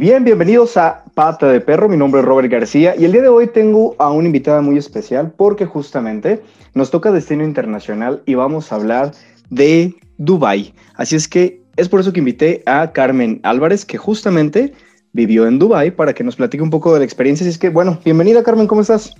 bien, bienvenidos a Pata de Perro. Mi nombre es Robert García y el día de hoy tengo a una invitada muy especial porque justamente nos toca destino internacional y vamos a hablar de Dubai. Así es que es por eso que invité a Carmen Álvarez, que justamente vivió en Dubai, para que nos platique un poco de la experiencia. Así es que, bueno, bienvenida Carmen, ¿cómo estás?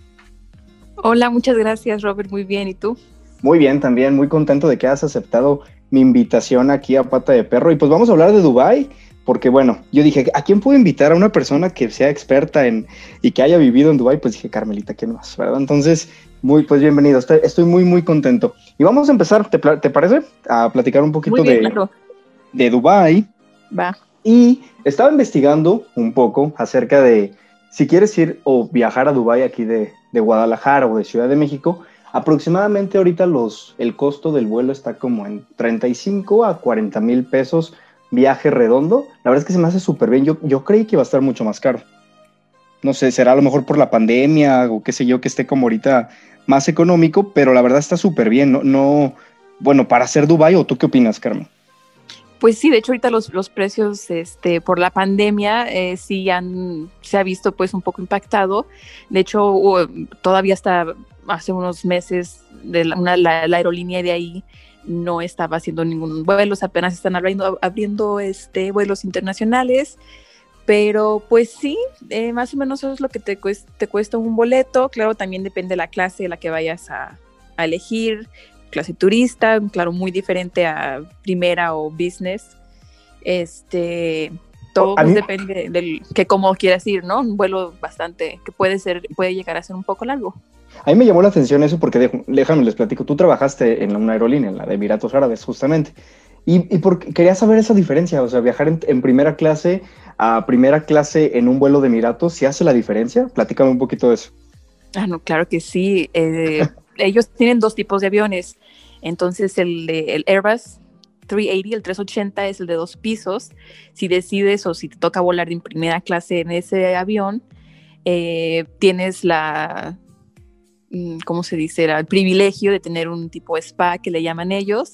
Hola, muchas gracias Robert, muy bien. ¿Y tú? Muy bien, también muy contento de que has aceptado mi invitación aquí a Pata de Perro. Y pues vamos a hablar de Dubai porque bueno, yo dije, ¿a quién puedo invitar a una persona que sea experta en y que haya vivido en Dubai? Pues dije, Carmelita, ¿quién más? ¿Verdad? Entonces, muy, pues bienvenido, estoy, muy, muy contento. Y vamos a empezar, ¿te, parece? A platicar un poquito de, de Dubai. Va. Y estaba investigando un poco acerca de si quieres ir o viajar a Dubai aquí de, de Guadalajara o de Ciudad de México, aproximadamente ahorita los, el costo del vuelo está como en 35 a 40 mil pesos viaje redondo, la verdad es que se me hace súper bien. Yo, yo creí que iba a estar mucho más caro. No sé, será a lo mejor por la pandemia o qué sé yo, que esté como ahorita más económico, pero la verdad está súper bien. No, no, bueno, para hacer Dubai, ¿o tú qué opinas, Carmen? Pues sí, de hecho ahorita los, los precios este, por la pandemia eh, sí han, se ha visto pues un poco impactado. De hecho, todavía hasta hace unos meses de la, la aerolínea de ahí no estaba haciendo ningún vuelo, apenas están abriendo, abriendo este, vuelos internacionales, pero pues sí, eh, más o menos eso es lo que te cuesta, te cuesta un boleto, claro, también depende de la clase de la que vayas a, elegir, clase turista, claro, muy diferente a primera o business, este, todo pues, depende del que como quieras ir, ¿no? Un vuelo bastante, que puede ser, puede llegar a ser un poco largo. A mí me llamó la atención eso porque, déjame les platico, tú trabajaste en una aerolínea, en la de Emiratos Árabes, justamente. Y, y porque quería saber esa diferencia, o sea, viajar en, primera clase a primera clase en un vuelo de Emiratos, ¿sí hace la diferencia? Platícame un poquito de eso. Ah, no, claro que sí. Eh, ellos tienen dos tipos de aviones. Entonces, el, Airbus 380, el 380 es el de dos pisos. Si decides o si te toca volar en primera clase en ese avión, eh, tienes la, ¿cómo se dice? Era el privilegio de tener un tipo spa que le llaman ellos.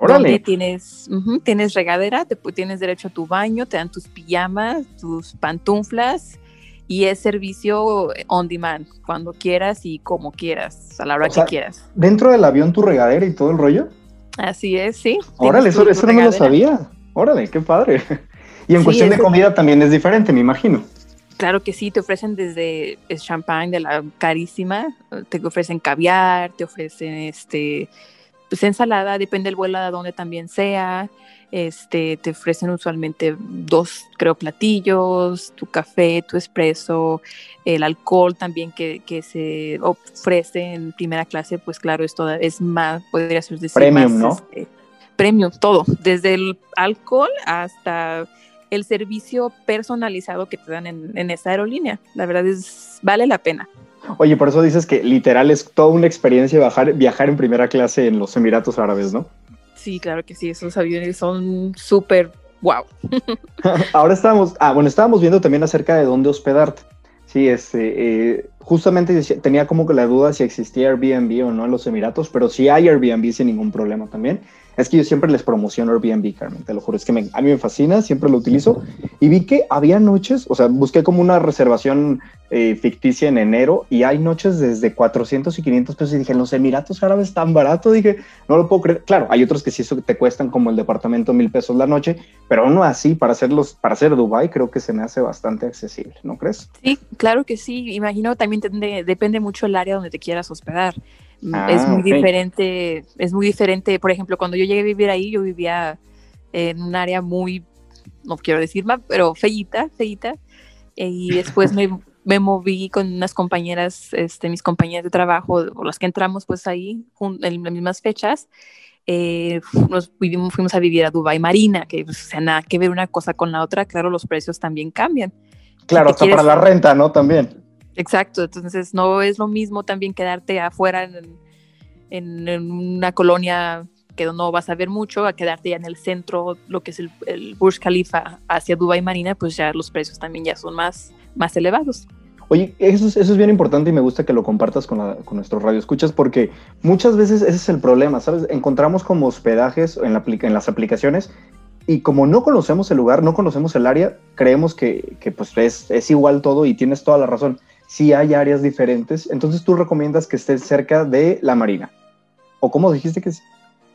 Donde tienes, tienes regadera, te, tienes derecho a tu baño, te dan tus pijamas, tus pantuflas y es servicio on demand, cuando quieras y como quieras, a la hora que quieras. ¿Dentro del avión tu regadera y todo el rollo? Así es, sí. Órale, eso, no me lo sabía. Órale, qué padre. Y en cuestión de comida también es diferente, me imagino. Claro que sí, te ofrecen desde el champán de la carísima, te ofrecen caviar, te ofrecen este pues ensalada, depende del vuelo a donde también sea. Este, te ofrecen usualmente dos, creo, platillos, tu café, tu espresso, el alcohol también que, que se ofrece en primera clase, pues claro, es, toda, es más, podría ser decir premium, ¿no? Este, premium, todo, desde el alcohol hasta el servicio personalizado que te dan en, esa aerolínea. La verdad es, vale la pena. Oye, por eso dices que literal es toda una experiencia viajar, viajar en primera clase en los Emiratos Árabes, ¿no? Sí, claro que sí, esos aviones son súper wow. Ahora estábamos, ah, bueno, estábamos viendo también acerca de dónde hospedarte. Sí, este, eh, justamente tenía como que la duda si existía Airbnb o no en los Emiratos, pero sí hay Airbnb sin ningún problema también. Es que yo siempre les promociono Airbnb, Carmen, te lo juro. Es que a mí me fascina, siempre lo utilizo. Y vi que había noches, o sea, busqué como una reservación eh, ficticia en enero y hay noches desde 400 y 500 pesos. Y dije, los Emiratos Árabes tan barato. Dije, no lo puedo creer. Claro, hay otros que sí eso te cuestan como el departamento mil pesos la noche, pero no así. Para hacerlos, para hacer Dubai, creo que se me hace bastante accesible, ¿no crees? Sí, claro que sí. Imagino también depende mucho el área donde te quieras hospedar es ah, muy diferente, es muy diferente. Por ejemplo, cuando yo llegué a vivir ahí, yo vivía en un área muy, no quiero decir más, pero feíta, feíta. Y después me, me, moví con unas compañeras, este, mis compañeras de trabajo, o las que entramos pues ahí en las mismas fechas. Eh, nos fuimos, fuimos a vivir a Dubai Marina, que pues, o sea, nada que ver una cosa con la otra, claro, los precios también cambian. Claro, hasta para la renta, ¿no? También. Exacto, entonces no es lo mismo también quedarte afuera en, una colonia que no vas a ver mucho, a quedarte ya en el centro, lo que es el, el Burj Khalifa hacia Dubai Marina, pues ya los precios también ya son más, más elevados. Oye, eso es, eso es bien importante y me gusta que lo compartas con, la, con nuestros radioescuchas porque muchas veces ese es el problema, ¿sabes? Encontramos como hospedajes en, la, en las aplicaciones y como no conocemos el lugar, no conocemos el área, creemos que, que pues es, es, igual todo y tienes toda la razón. Si hay áreas diferentes, entonces tú recomiendas que estés cerca de la marina. ¿O cómo dijiste que se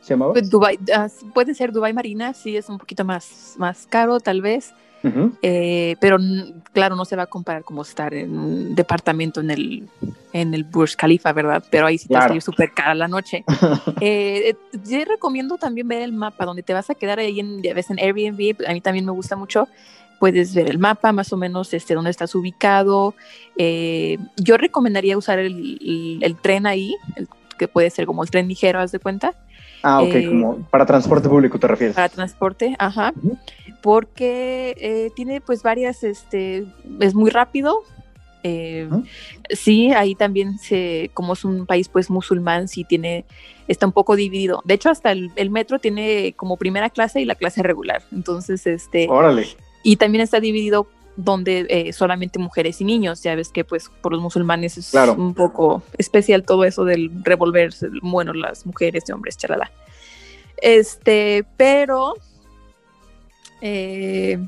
llamaba? Pues Dubai, uh, puede ser Dubai Marina, sí es un poquito más, más caro tal vez. Uh -huh. eh, pero claro, no se va a comparar como estar en un departamento en el, en el Burj Khalifa, ¿verdad? Pero ahí sí te claro. va a salir súper cara la noche. eh, yo recomiendo también ver el mapa, donde te vas a quedar ahí en, ya ves, en Airbnb, a mí también me gusta mucho. Puedes ver el mapa, más o menos este, dónde estás ubicado. Eh, yo recomendaría usar el, el, el tren ahí, el, que puede ser como el tren ligero, haz de cuenta. Ah, ok, eh, como para transporte público te refieres. Para transporte, ajá. Uh -huh. Porque eh, tiene pues varias, este, es muy rápido. Eh, uh -huh. Sí, ahí también se, como es un país pues musulmán, sí tiene, está un poco dividido. De hecho, hasta el, el metro tiene como primera clase y la clase regular. Entonces, este. Órale. Y también está dividido donde eh, solamente mujeres y niños, ya ves que pues por los musulmanes es claro. un poco especial todo eso del revolver, bueno, las mujeres y hombres, charala. Este, pero eh,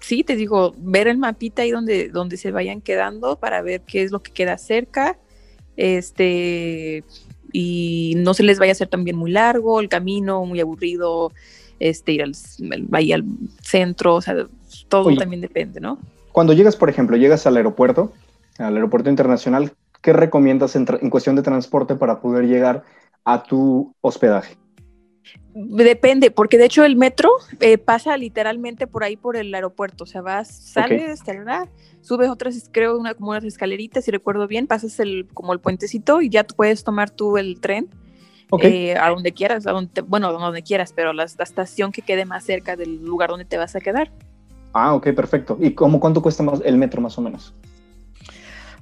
sí, te digo, ver el mapita ahí donde, donde se vayan quedando para ver qué es lo que queda cerca, este, y no se les vaya a hacer también muy largo el camino, muy aburrido, este, ir al, ahí al centro, o sea, todo Oye, también depende, ¿no? Cuando llegas, por ejemplo, llegas al aeropuerto, al aeropuerto internacional, ¿qué recomiendas en, en cuestión de transporte para poder llegar a tu hospedaje? Depende, porque de hecho el metro eh, pasa literalmente por ahí por el aeropuerto, o sea, vas, sales, okay. subes otras, creo, una, como unas escaleritas, si recuerdo bien, pasas el, como el puentecito y ya puedes tomar tú el tren okay. eh, a donde quieras, a donde, bueno, a donde quieras, pero la, la, estación que quede más cerca del lugar donde te vas a quedar. Ah, ok, perfecto. ¿Y cómo cuánto cuesta más el metro más o menos?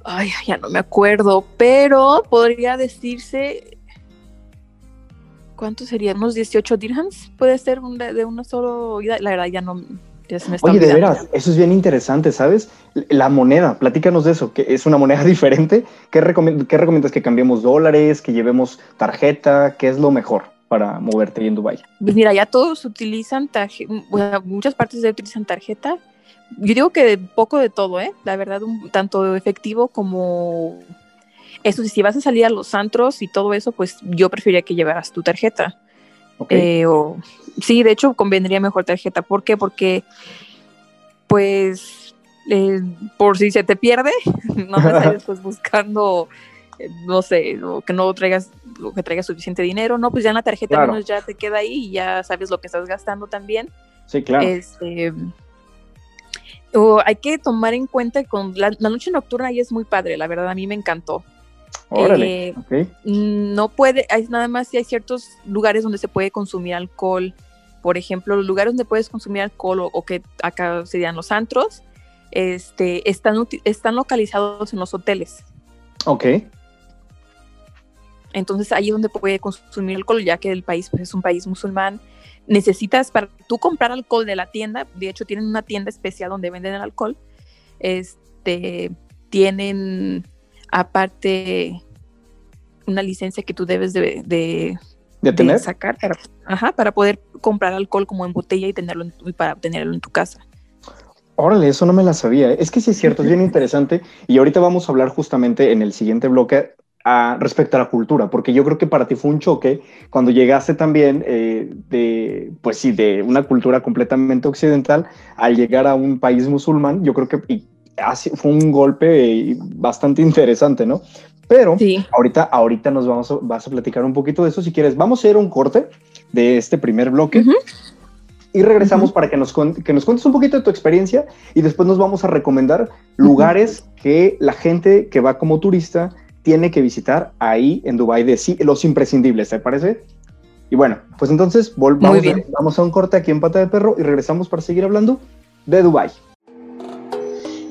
Ay, ya no me acuerdo, pero podría decirse ¿cuánto sería? ¿Unos 18 dirhams? ¿Puede ser un, de una solo ida? La verdad ya no... Ya se me está Oye, olvidando. de veras, eso es bien interesante, ¿sabes? La moneda, platícanos de eso, que es una moneda diferente. ¿Qué, recom ¿Qué recomiendas? ¿Que cambiemos dólares? ¿Que llevemos tarjeta? ¿Qué es lo mejor para moverte en Dubái? Pues mira, ya todos utilizan tarjeta, bueno, muchas partes ya utilizan tarjeta. Yo digo que poco de todo, ¿eh? La verdad, un, tanto efectivo como eso si vas a salir a los antros y todo eso, pues yo preferiría que llevaras tu tarjeta. Okay. Eh, o, sí, de hecho, convendría mejor tarjeta. ¿Por qué? Porque, pues, eh, por si se te pierde, no te sales pues buscando, eh, no sé, o que no traigas, o que traigas suficiente dinero, no, pues ya en la tarjeta claro. menos ya te queda ahí y ya sabes lo que estás gastando también. Sí, claro. Este, o hay que tomar en cuenta que con la, la noche nocturna ahí es muy padre, la verdad, a mí me encantó. Órale, eh, okay. No puede, hay nada más si hay ciertos lugares donde se puede consumir alcohol. Por ejemplo, los lugares donde puedes consumir alcohol o, o que acá serían los antros, este, están, están localizados en los hoteles. Ok. Entonces ahí es donde puede consumir alcohol, ya que el país pues, es un país musulmán. Necesitas, para tú comprar alcohol de la tienda, de hecho tienen una tienda especial donde venden el alcohol, este, tienen aparte una licencia que tú debes de, de, ¿De, tener? de sacar para, ajá, para poder comprar alcohol como en botella y tenerlo en, y para tenerlo en tu casa. Órale, eso no me la sabía. Es que sí es cierto, es bien interesante. Y ahorita vamos a hablar justamente en el siguiente bloque a, respecto a la cultura, porque yo creo que para ti fue un choque cuando llegaste también eh, de, pues sí, de una cultura completamente occidental al llegar a un país musulmán. Yo creo que y fue un golpe bastante interesante, ¿no? Pero sí. ahorita, ahorita nos vamos a, vas a platicar un poquito de eso. Si quieres, vamos a hacer un corte de este primer bloque. Uh -huh. Y regresamos uh -huh. para que nos, que nos cuentes un poquito de tu experiencia y después nos vamos a recomendar lugares uh -huh. que la gente que va como turista tiene que visitar ahí en Dubai de sí, los imprescindibles, ¿te parece? Y bueno, pues entonces vamos a, vamos a un corte aquí en Pata de Perro y regresamos para seguir hablando de Dubai.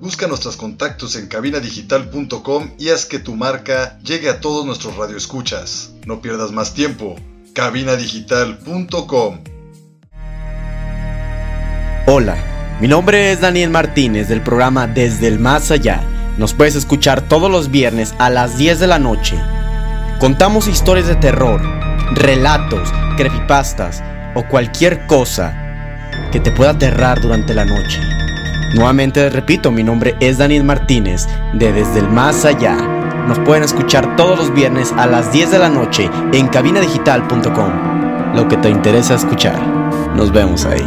Busca nuestros contactos en cabinadigital.com y haz que tu marca llegue a todos nuestros radioescuchas. No pierdas más tiempo. cabinadigital.com Hola, mi nombre es Daniel Martínez del programa Desde el Más Allá. Nos puedes escuchar todos los viernes a las 10 de la noche. Contamos historias de terror, relatos, creepypastas o cualquier cosa que te pueda aterrar durante la noche. Nuevamente repito, mi nombre es Daniel Martínez de Desde el Más Allá. Nos pueden escuchar todos los viernes a las 10 de la noche en cabinadigital.com. Lo que te interesa escuchar. Nos vemos ahí.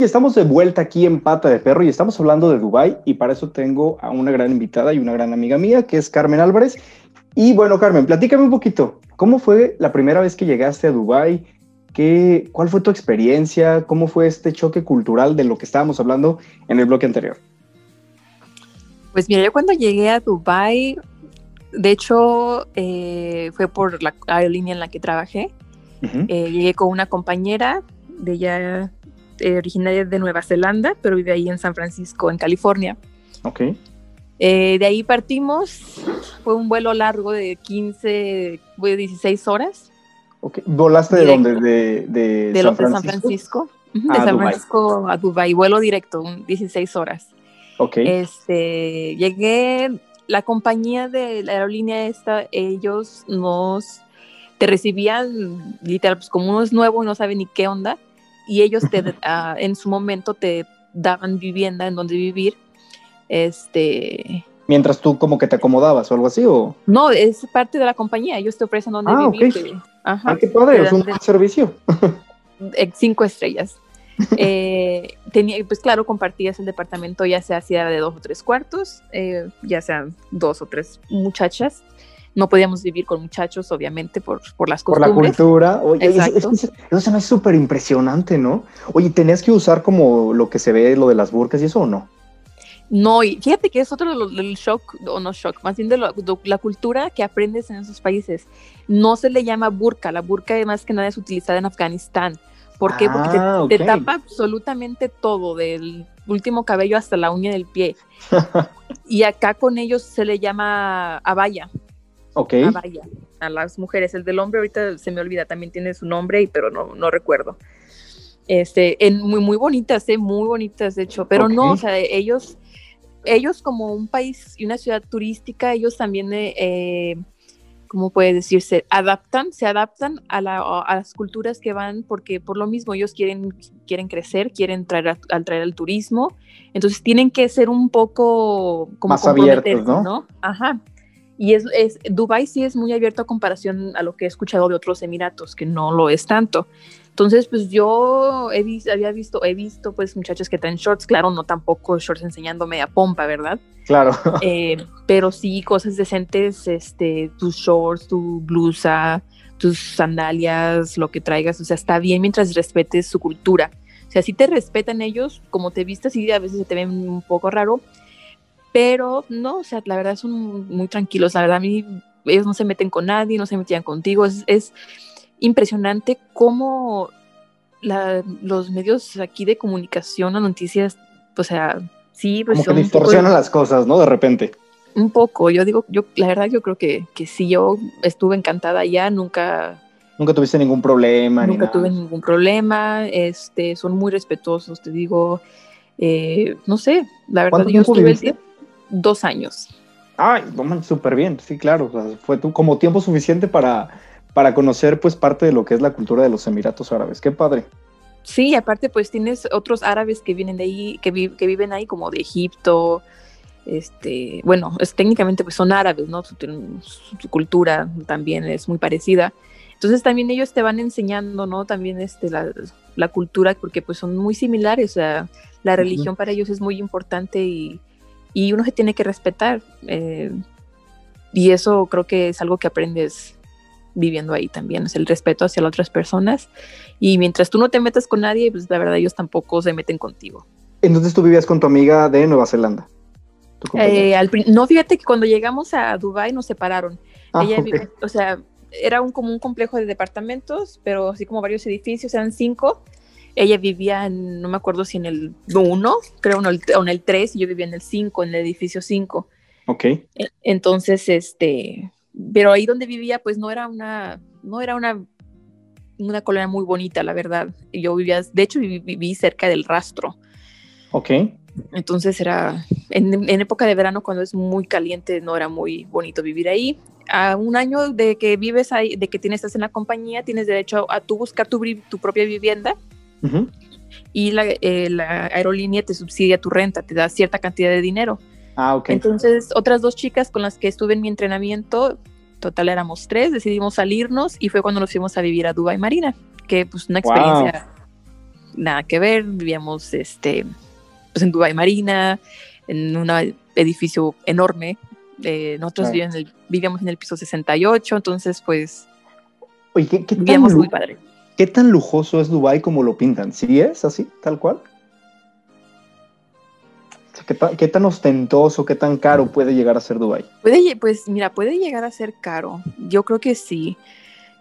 Estamos de vuelta aquí en Pata de Perro y estamos hablando de Dubai y para eso tengo a una gran invitada y una gran amiga mía que es Carmen Álvarez. Y bueno, Carmen, platícame un poquito. ¿Cómo fue la primera vez que llegaste a Dubái? ¿Qué, ¿Cuál fue tu experiencia? ¿Cómo fue este choque cultural de lo que estábamos hablando en el bloque anterior? Pues mira, yo cuando llegué a Dubái, de hecho, eh, fue por la aerolínea en la que trabajé. eh, llegué con una compañera de ella, eh, originaria de Nueva Zelanda, pero vive ahí en San Francisco, en California. Ok. Eh, de ahí partimos, fue un vuelo largo de 15, fue 16 horas. okay. ¿Volaste de dónde? De, de, De, San lo- de San Francisco. De San Dubái. Francisco a Dubai, vuelo directo, un 16 horas. Ok. Este, llegué, la compañía de la aerolínea esta, ellos nos, te recibían literal, pues como uno es nuevo y no sabe ni qué onda, y ellos te, ah, en su momento te daban vivienda en donde vivir. Este, Mientras tú como que te acomodabas o algo así, o... no, es parte de la compañía, ellos te ofrecen donde Ah, vivir. te- ajá, ¡Ah, qué padre! Es un buen servicio. eh, cinco estrellas. Eh, tenía, pues claro, compartías el departamento, ya sea si era de dos o tres cuartos, eh, ya sean dos o tres muchachas. No podíamos vivir con muchachos, obviamente, por, por las Por la costumbres. cultura. Oye, Exacto. eso- eso se me hace súper impresionante, ¿no? Oye, ¿tenías que usar como lo que se ve, lo de las burcas y eso o no? No, y fíjate que es otro del shock, o no shock, más bien de, lo- de la cultura que aprendes en esos países. No se le llama burka, la burka más que nada es utilizada en Afganistán. ¿Por qué? Porque te, Ah, te tapa absolutamente todo, del último cabello hasta la uña del pie. y acá con ellos se le llama abaya, Ok. abaya, a las mujeres. El del hombre ahorita se me olvida, también tiene su nombre, pero no, no recuerdo. Este, en, muy, muy bonitas, eh, muy bonitas, de hecho, pero no, o sea, ellos, ellos como un país y una ciudad turística, ellos también, eh, eh, ¿cómo puede decirse? Adaptan, se adaptan a, la- a las culturas que van, porque por lo mismo ellos quieren, quieren crecer, quieren traer, a- al traer el turismo, entonces tienen que ser un poco como Más abiertos, comprometerse, ¿no? Ajá. Y es, es, Dubai sí es muy abierto a comparación a lo que he escuchado de otros Emiratos, que no lo es tanto. Entonces, pues yo he vis- había visto, he visto pues muchachos que traen shorts, claro, no tampoco shorts enseñándome a pompa, ¿verdad? Claro. Eh, pero sí cosas decentes, este, tus shorts, tu blusa, tus sandalias, lo que traigas, o sea, está bien mientras respetes su cultura. O sea, si te respetan ellos, como te vistas, y a veces se te ven un poco raro, pero no, o sea, la verdad son muy tranquilos, la verdad a mí, ellos no se meten con nadie, no se metían contigo, es, es impresionante cómo la- los medios aquí de comunicación, las noticias, o sea, sí, pues Como que poco- distorsionan las cosas, ¿no? De repente. un poco, yo digo, yo la verdad yo creo que, que sí, yo estuve encantada allá, nunca, Nunca tuviste ningún problema. nunca tuve ningún problema, este, son muy respetuosos, te digo, eh, no sé, la verdad ¿Cuánto yo estuve el dos años. Ay, súper bien, sí, claro. o sea, fue tu- como tiempo suficiente para, para conocer pues parte de lo que es la cultura de los Emiratos Árabes. Qué padre. Sí, aparte pues tienes otros árabes que vienen de ahí, que, vi- que viven ahí como de Egipto, este, bueno, es, técnicamente pues son árabes, ¿no? Su, su- su cultura también es muy parecida. Entonces también ellos te van enseñando, ¿no? También este, la, la cultura, porque pues son muy similares, o sea, la religión para ellos es muy importante y, y uno se tiene que respetar. eh, y eso creo que es algo que aprendes viviendo ahí también, es el respeto hacia las otras personas. Y mientras tú no te metas con nadie, pues la verdad ellos tampoco se meten contigo. Entonces tú vivías con tu amiga de Nueva Zelanda. Eh, al no, fíjate que cuando llegamos a Dubai nos separaron. Ah, Ella ok. vive- o sea, era un, como un complejo de departamentos, pero así como varios edificios, eran cinco. Ella vivía en, no me acuerdo si en el 1, creo, o en el 3, y yo vivía en el 5, en el edificio 5. Ok. E, entonces, este, pero ahí donde vivía, pues no era una, no era una, una colonia muy bonita, la verdad. Yo vivía, de hecho, viví, cerca del rastro. Ok. Entonces era, en, en, época de verano, cuando es muy caliente, no era muy bonito vivir ahí. A un año de que vives ahí, de que tienes, estás en la compañía, tienes derecho a, tú buscar tu, tu propia vivienda. Y la, eh, la, aerolínea te subsidia tu renta, te da cierta cantidad de dinero. Ah, ok. Entonces, otras dos chicas con las que estuve en mi entrenamiento, total éramos tres, decidimos salirnos y fue cuando nos fuimos a vivir a Dubai Marina, que pues una experiencia nada que ver, vivíamos este, pues en Dubai Marina, en un edificio enorme, eh, nosotros vivíamos, en el, piso 68, entonces pues Oye, ¿qué, qué vivíamos muy padre. ¿Qué tan lujoso es Dubai como lo pintan? ¿Sí es así, tal cual? ¿Qué, tan ostentoso, qué tan caro puede llegar a ser Dubai? Puede, pues mira, puede llegar a ser caro. Yo creo que sí.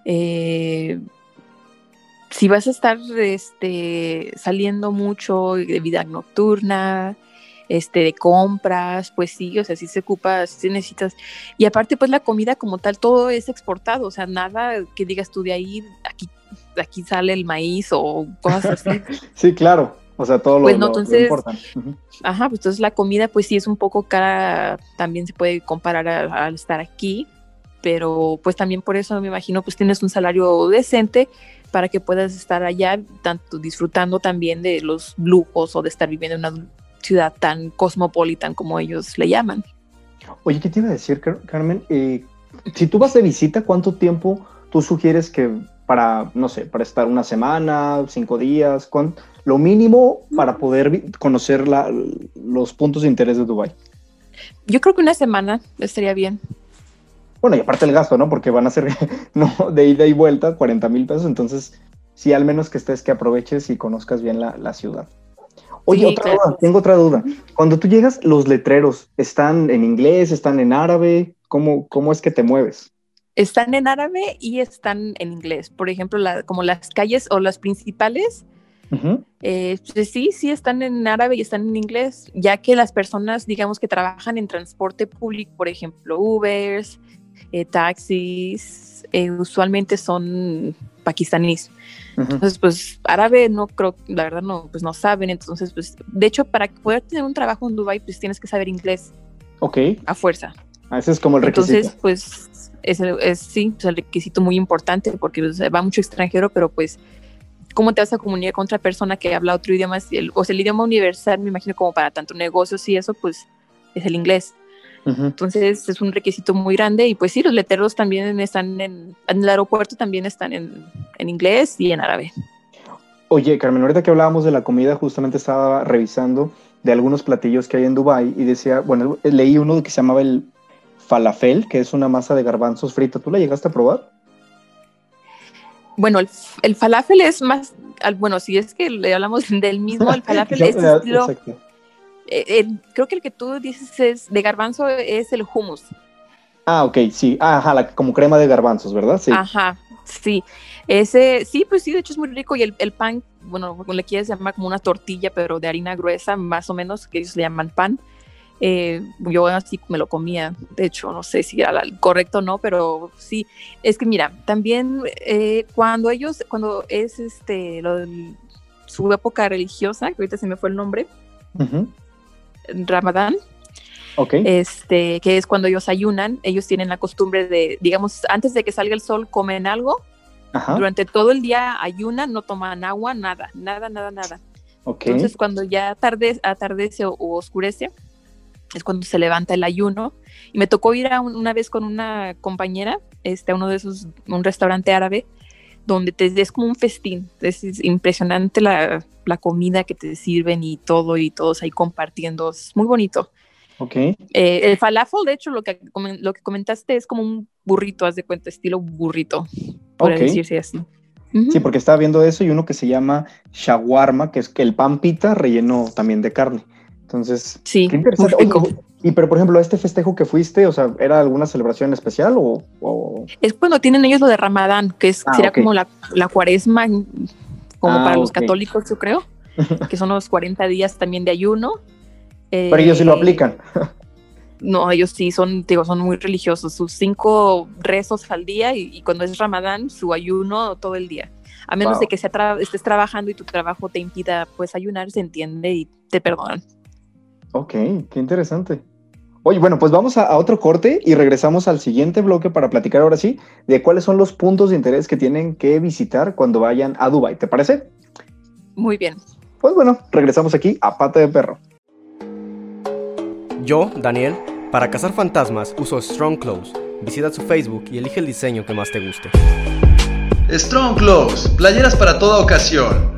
Eh, si vas a estar este, saliendo mucho de vida nocturna, este, de compras, pues sí, o sea, sí se ocupa, sí necesitas. Y aparte, pues la comida como tal, todo es exportado, o sea, nada que digas tú de ahí, aquí aquí sale el maíz o cosas así. sí, claro. O sea, todo lo, pues entonces, Ajá, pues entonces la comida pues sí es un poco cara, también se puede comparar al estar aquí, pero pues también por eso me imagino pues tienes un salario decente para que puedas estar allá, tanto disfrutando también de los lujos o de estar viviendo en una ciudad tan cosmopolitan como ellos le llaman. Oye, ¿qué te iba a decir, Carmen? Eh, si tú vas de visita, ¿cuánto tiempo tú sugieres que para, no sé, para estar una semana, cinco días, con, lo mínimo para poder conocer los puntos de interés de Dubai. Yo creo que una semana estaría bien. Bueno, y aparte el gasto, ¿no? Porque van a ser no, de ida y vuelta 40 mil pesos, entonces sí, al menos que estés, que aproveches y conozcas bien la, ciudad. Oye, otra duda, tengo otra duda. Cuando tú llegas, los letreros, ¿están en inglés, están en árabe? ¿Cómo, cómo es que te mueves? Están en árabe y están en inglés. Por ejemplo, como las calles o las principales, eh, pues sí, sí están en árabe y están en inglés, ya que las personas, digamos, que trabajan en transporte público, por ejemplo, Ubers, eh, taxis, eh, usualmente son pakistaníes. Entonces, pues árabe no creo, la verdad no, pues no saben. Entonces, pues, de hecho, para poder tener un trabajo en Dubai, pues tienes que saber inglés. Ok. A fuerza. Ah, ese es como el requisito. Entonces, pues es, es sí, es el requisito muy importante porque va mucho extranjero, pero pues, ¿cómo te vas a comunicar con otra persona que habla otro idioma? o sea, el idioma universal, me imagino, como para tanto negocios y eso, pues es el inglés. Entonces es un requisito muy grande y pues sí, los letreros también están en, en el aeropuerto, también están en, en, inglés y en árabe. Oye, Carmen, ahorita que hablábamos de la comida, justamente estaba revisando de algunos platillos que hay en Dubai y decía, bueno, leí uno que se llamaba el falafel, que es una masa de garbanzos frita. ¿Tú la llegaste a probar? Bueno, el, falafel es más, bueno, si es que le hablamos del mismo, el falafel es estilo, eh, creo que el que tú dices es de garbanzo es el hummus. Ah, ok, sí, ajá, como crema de garbanzos, ¿verdad? Sí. Ajá, sí. Ese, sí, pues sí, de hecho es muy rico y el, el pan, bueno, le quieres llamar como una tortilla, pero de harina gruesa, más o menos, que ellos le llaman pan. Eh, yo así me lo comía, de hecho, no sé si era correcto o no, pero sí, es que mira, también eh, cuando ellos, cuando es este, su época religiosa, que ahorita se me fue el nombre, Ramadán, este, que es cuando ellos ayunan, ellos tienen la costumbre de, digamos, antes de que salga el sol, comen algo, durante todo el día ayunan, no toman agua, nada, nada, nada, nada. Entonces, cuando ya atardece o oscurece, es cuando se levanta el ayuno. Y me tocó ir a una vez con una compañera este, a uno de esos, un restaurante árabe, donde te, es como un festín. Es, impresionante la, la, comida que te sirven y todo, y todos ahí compartiendo. Es muy bonito. Ok. Eh, el falafel, de hecho, lo que, lo que comentaste es como un burrito, haz de cuenta, estilo burrito, por decirse así. Sí, porque estaba viendo eso y uno que se llama shawarma, que es que el pan pita relleno también de carne. Entonces, sí, Y pero, por ejemplo, este festejo que fuiste, o sea, ¿era alguna celebración especial o...? Es cuando tienen ellos lo de Ramadán, que es, ah, sería como la, cuaresma, como para ah, los católicos, yo creo, que son los 40 días también de ayuno. pero ellos sí lo eh, aplican. no, ellos sí son, digo, son muy religiosos. Sus cinco rezos al día y, cuando es Ramadán, su ayuno todo el día. A menos de que estés trabajando y tu trabajo te impida pues ayunar, se entiende y te perdonan. Ok, qué interesante. Oye, bueno, pues vamos a, otro corte y regresamos al siguiente bloque para platicar ahora sí de cuáles son los puntos de interés que tienen que visitar cuando vayan a Dubai. ¿Te parece? Muy bien. Pues bueno, regresamos aquí a Pata de Perro. Yo, Daniel, para cazar fantasmas uso Strong Clothes. Visita su Facebook y elige el diseño que más te guste. Strong Clothes, playeras para toda ocasión.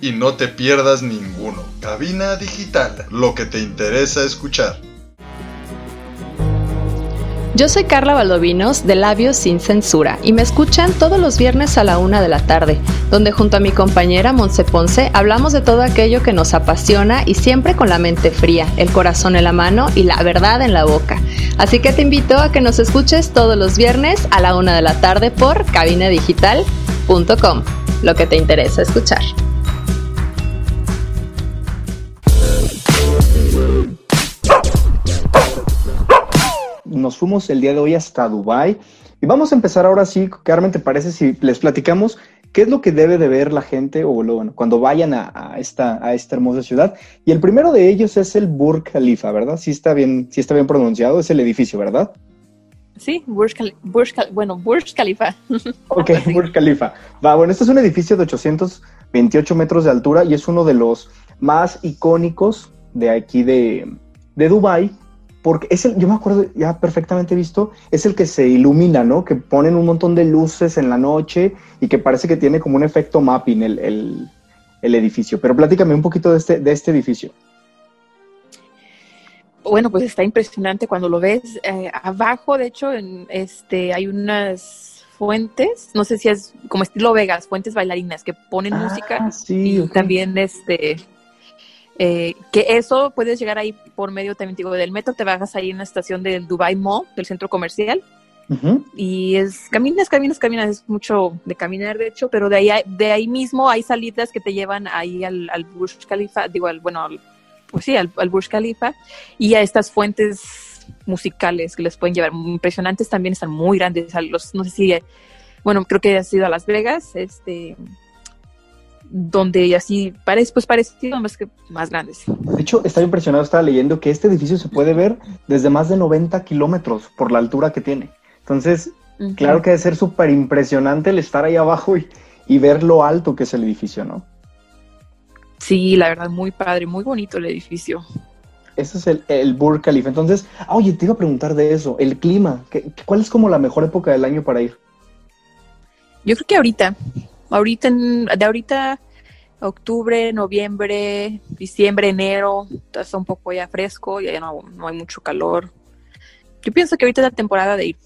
y no te pierdas ninguno. Cabina Digital, lo que te interesa escuchar. Yo soy Carla Valdovinos de Labios Sin Censura y me escuchan todos los viernes a la una de la tarde, donde junto a mi compañera Monse Ponce hablamos de todo aquello que nos apasiona y siempre con la mente fría, el corazón en la mano y la verdad en la boca. Así que te invito a que nos escuches todos los viernes a la una de la tarde por cabinadigital.com, lo que te interesa escuchar. Fuimos el día de hoy hasta Dubai y vamos a empezar ahora sí, Carmen, ¿te parece si les platicamos qué es lo que debe de ver la gente o bueno, cuando vayan a, esta, a esta hermosa ciudad? Y el primero de ellos es el Burj Khalifa, ¿verdad? Sí está bien, sí está bien pronunciado, es el edificio, ¿verdad? Sí, Burj, bueno, Burj Khalifa. Ok, Burj Khalifa. Va, bueno, este es un edificio de 828 metros de altura y es uno de los más icónicos de aquí de, de Dubai porque es el, yo me acuerdo ya perfectamente visto, es el que se ilumina, ¿no? Que ponen un montón de luces en la noche y que parece que tiene como un efecto mapping el, el, edificio. Pero platícame un poquito de este, de este edificio. Bueno, pues está impresionante cuando lo ves. Eh, abajo, de hecho, en este, hay unas fuentes, no sé si es como estilo Vegas, fuentes bailarinas que ponen ah, música. Sí, y también este eh, que eso puedes llegar ahí por medio también digo, del metro, te bajas ahí en la estación del Dubai Mall, del centro comercial, y es caminas, caminas, caminas, es mucho de caminar de hecho, pero de ahí, de ahí mismo hay salidas que te llevan ahí al, al Burj Khalifa, digo, al, bueno, pues sí, al, al Burj Khalifa, y a estas fuentes musicales que les pueden llevar, impresionantes también, están muy grandes, los, no sé si, bueno, creo que has ido a Las Vegas, este donde así parece pues parecido más que más grandes. De hecho, estaba impresionado, estaba leyendo que este edificio se puede ver desde más de 90 kilómetros por la altura que tiene. Entonces, claro que debe ser súper impresionante el estar ahí abajo y, ver lo alto que es el edificio, ¿no? Sí, la verdad, muy padre, muy bonito el edificio. Ese es el, el Burj Khalifa. Entonces, ah, oye, te iba a preguntar de eso, el clima, ¿cuál es como la mejor época del año para ir? Yo creo que ahorita, ahorita, de ahorita, octubre, noviembre, diciembre, enero, está un poco ya fresco, ya no, no hay mucho calor. Yo pienso que ahorita es la temporada de ir.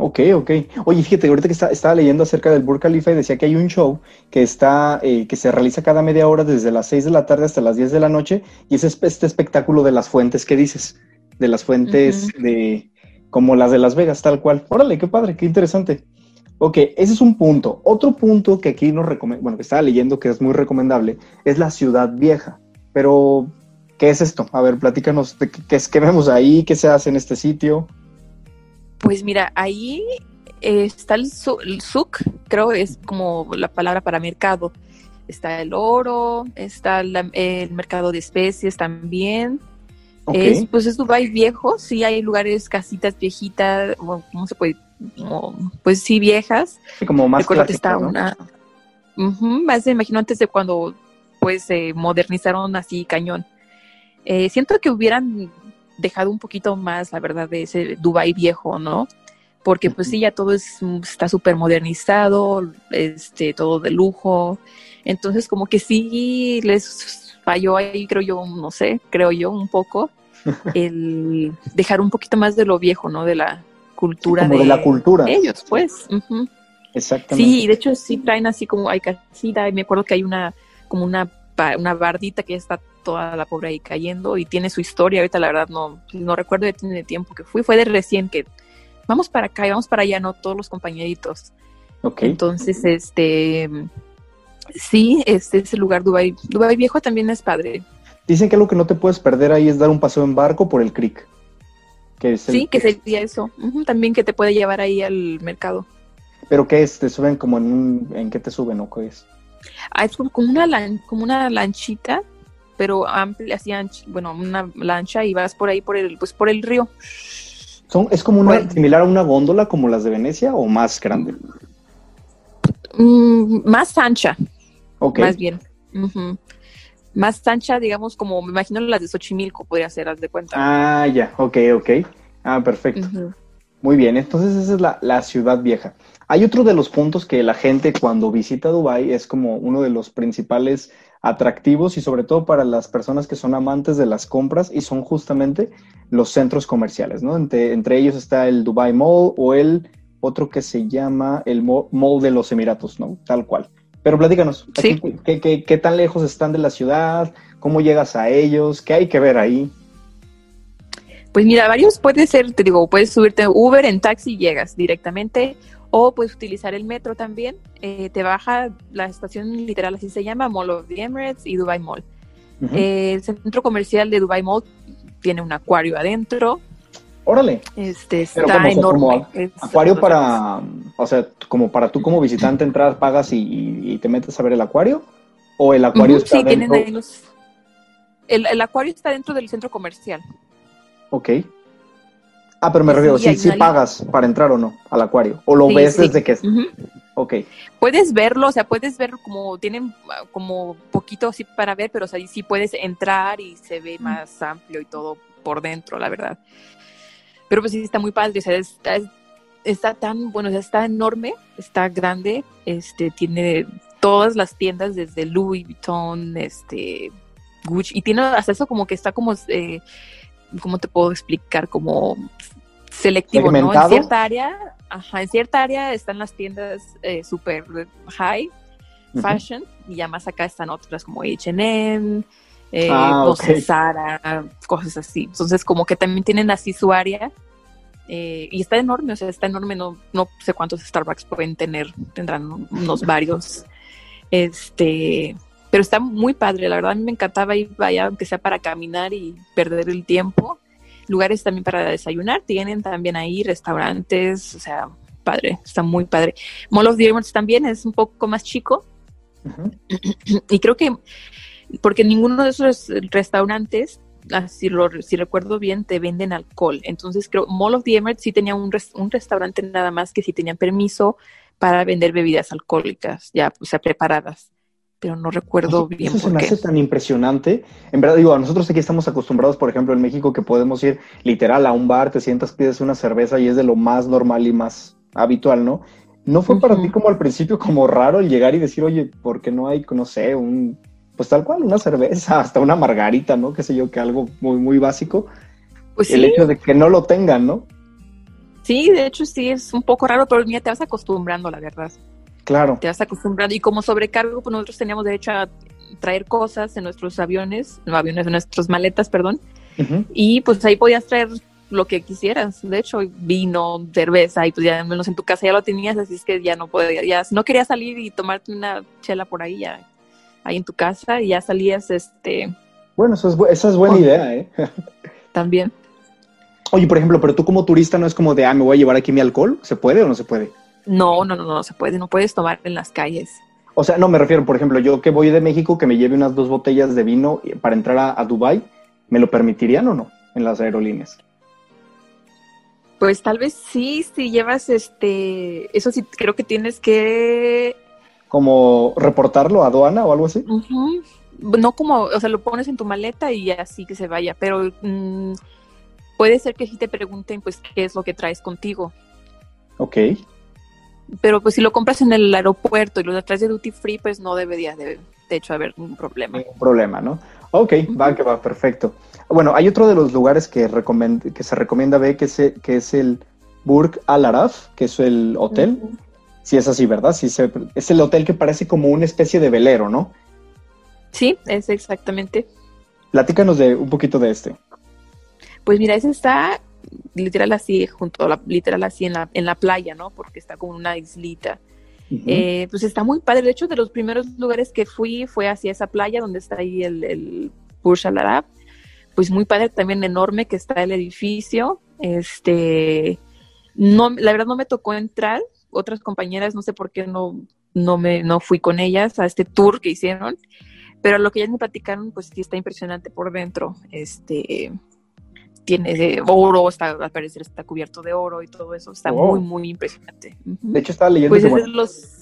Ok, ok. Oye, fíjate, ahorita que estaba leyendo acerca del Burj Khalifa y decía que hay un show que está, eh, que se realiza cada media hora desde las 6 de la tarde hasta las 10 de la noche y es este espectáculo de las fuentes que dices, de las fuentes de, como las de Las Vegas, tal cual. Órale, qué padre, qué interesante. Ok, ese es un punto. Otro punto que aquí nos recomienda, bueno, que estaba leyendo que es muy recomendable, es la ciudad vieja. Pero, ¿qué es esto? A ver, platícanos qué, es, qué vemos ahí, qué se hace en este sitio. Pues mira, ahí está el, suk, creo es como la palabra para mercado. Está el oro, está el mercado de especies también. Es, pues es Dubai viejo, sí hay lugares, casitas viejitas, ¿cómo se puede pues sí, viejas. como más Recuerdo que está una... más me imagino antes de cuando pues se modernizaron así cañón. Eh, siento que hubieran dejado un poquito más, la verdad, de ese Dubai viejo, ¿no? Porque pues sí, ya todo es, está súper modernizado, este, todo de lujo. Entonces como que sí les falló ahí, creo yo, no sé, creo yo un poco, el dejar un poquito más de lo viejo, ¿no? De la cultura Como de, la cultura. ellos, pues. Ujú. Exactamente. Sí, y de hecho sí traen así como hay casita, y me acuerdo que hay una como una una bardita que ya está toda la pobre ahí cayendo y tiene su historia, ahorita la verdad no no recuerdo ya tiene tiempo que fui, fue de recién que vamos para acá y vamos para allá, no todos los compañeritos. Ok. Entonces, este sí, este ese lugar Dubai, Dubai viejo también es padre. Dicen que lo que no te puedes perder ahí es dar un paseo en barco por el creek. Que es el- Sí, que sería eso. También que te puede llevar ahí al mercado. Pero ¿qué es? ¿Te suben como en un... ¿En qué te suben o qué es? Ah, es como, una lan- como una lanchita, pero amplia, así anch- bueno, una lancha y vas por ahí por el, pues por el río. Son, ¿Es como una, similar a una góndola como las de Venecia o más grande? Mm, más ancha, más bien. Ujú. Más ancha, digamos, como me imagino las de Xochimilco podría ser, haz de cuenta. Ah, ya, ok, ok. Ah, perfecto. Muy bien, entonces esa es la, la ciudad vieja. Hay otro de los puntos que la gente cuando visita Dubái es como uno de los principales atractivos y sobre todo para las personas que son amantes de las compras y son justamente los centros comerciales, ¿no? Entre, entre ellos está el Dubai Mall o el otro que se llama el Mall de los Emiratos, ¿no? Tal cual. Pero platícanos, Sí. aquí, ¿qué, qué, qué tan lejos están de la ciudad? ¿Cómo llegas a ellos? ¿Qué hay que ver ahí? Pues mira, varios puede ser, te digo, puedes subirte Uber en taxi y llegas directamente, o puedes utilizar el metro también. Eh, te baja la estación literal, así se llama, Mall of the Emirates y Dubai Mall. Eh, el centro comercial de Dubai Mall tiene un acuario adentro. Órale. Este Pero está como, o sea, enorme. como Es- Acuario para, o sea, como para tú como visitante entras, pagas y, y- y te metes a ver el acuario, o el acuario Ujú, está sí, tienen ahí los- El, el acuario está dentro del centro comercial. Ok. Ah, pero me Sí, refiero, sí, una pagas para entrar o no al acuario, o lo Sí, ves sí. desde que, Ujú. ok, Puedes verlo, o sea, puedes ver como tienen como poquito así para ver, pero o sea, ahí sí puedes entrar y se ve más amplio y todo por dentro, la verdad. Pero pues sí está muy padre, o sea, está, está tan, bueno, o sea, está enorme, está grande, este, tiene todas las tiendas desde Louis Vuitton, este, Gucci, y tiene hasta eso como que está como, eh, ¿cómo te puedo explicar? Como selectivo, ¿no? En cierta área, ajá, en cierta área están las tiendas eh, super high fashion y ya más acá están otras como H&M, eh, Ah, no ok. sé, Zara, cosas así. Entonces como que también tienen así su área eh, y está enorme, o sea, está enorme, no, no sé cuántos Starbucks pueden tener, tendrán unos varios. Este, pero está muy padre, la verdad a mí me encantaba ir allá, aunque sea para caminar y perder el tiempo. Lugares también para desayunar, tienen también ahí restaurantes, o sea, padre, está muy padre. Mall of the también es un poco más chico Ujú. y creo que porque ninguno de esos restaurantes, ah, si, lo, si recuerdo bien, te venden alcohol. Entonces creo Mall of the Emirates sí tenía un, res- un restaurante nada más que sí tenían permiso para vender bebidas alcohólicas, ya o sea, preparadas. Pero no recuerdo Eso- bien Eso se por me qué. hace tan impresionante. En verdad, digo, a nosotros aquí estamos acostumbrados, por ejemplo, en México, que podemos ir literal a un bar, te sientas, pides una cerveza y es de lo más normal y más habitual, ¿no? ¿No fue para ti como al principio como raro el llegar y decir, oye, ¿por qué no hay, no sé, un, pues tal cual, una cerveza, hasta una margarita, ¿no? Qué sé yo, que algo muy, muy básico. Pues El sí, hecho de que no lo tengan, ¿no? sí, de hecho sí es un poco raro, pero mira, te vas acostumbrando, la verdad. Claro. te vas acostumbrando. Y como sobrecargo, pues nosotros teníamos derecho a traer cosas en nuestros aviones, no aviones, en nuestras maletas, perdón. Y pues ahí podías traer lo que quisieras. De hecho, vino, cerveza, y pues ya menos en tu casa ya lo tenías, así es que ya no podías, ya si no querías salir y tomarte una chela por ahí, ya ahí en tu casa, y ya salías este Bueno, eso es, esa es buena Oh. idea, ¿eh? también. Oye, por ejemplo, pero tú como turista no es como de, ah, me voy a llevar aquí mi alcohol. ¿Se puede o no se puede? No, no, no, no se puede, no puedes tomar en las calles. O sea, no me refiero, por ejemplo, yo que voy de México, que me lleve unas dos botellas de vino para entrar a, a Dubai, ¿me lo permitirían o no en las aerolíneas? Pues tal vez sí, si llevas este, eso sí creo que tienes que ¿Como reportarlo a aduana o algo así? No como, o sea, lo pones en tu maleta y así que se vaya, pero mm, puede ser que sí te pregunten, pues, qué es lo que traes contigo. Ok. Pero pues si lo compras en el aeropuerto y lo traes de duty free, pues no debería de, de hecho haber un problema. Ningún problema, ¿no? Ok, va que va, perfecto. Bueno, hay otro de los lugares que, que se recomienda ver, que es, que es el Burj Al Araf, que es el hotel. Sí, es así, ¿verdad? Sí, se- es el hotel que parece como una especie de velero, ¿no? Sí, es exactamente. Platícanos de un poquito de este. Pues mira, ese está literal así, junto a la, literal así en la, en la playa, ¿no? Porque está como una islita. Eh, pues está muy padre. De hecho, de los primeros lugares que fui fue hacia esa playa donde está ahí el, el Burj Al Arab. Pues muy padre, también enorme que está el edificio. Este, no, la verdad no me tocó entrar. Otras compañeras, no sé por qué no, no me, no fui con ellas a este tour que hicieron. Pero lo que ellas me platicaron, pues sí está impresionante por dentro. Este, tiene de oro, está, al parecer está cubierto de oro y todo eso. Está Wow. muy, muy impresionante. De hecho, estaba leyendo Pues que, es bueno, de los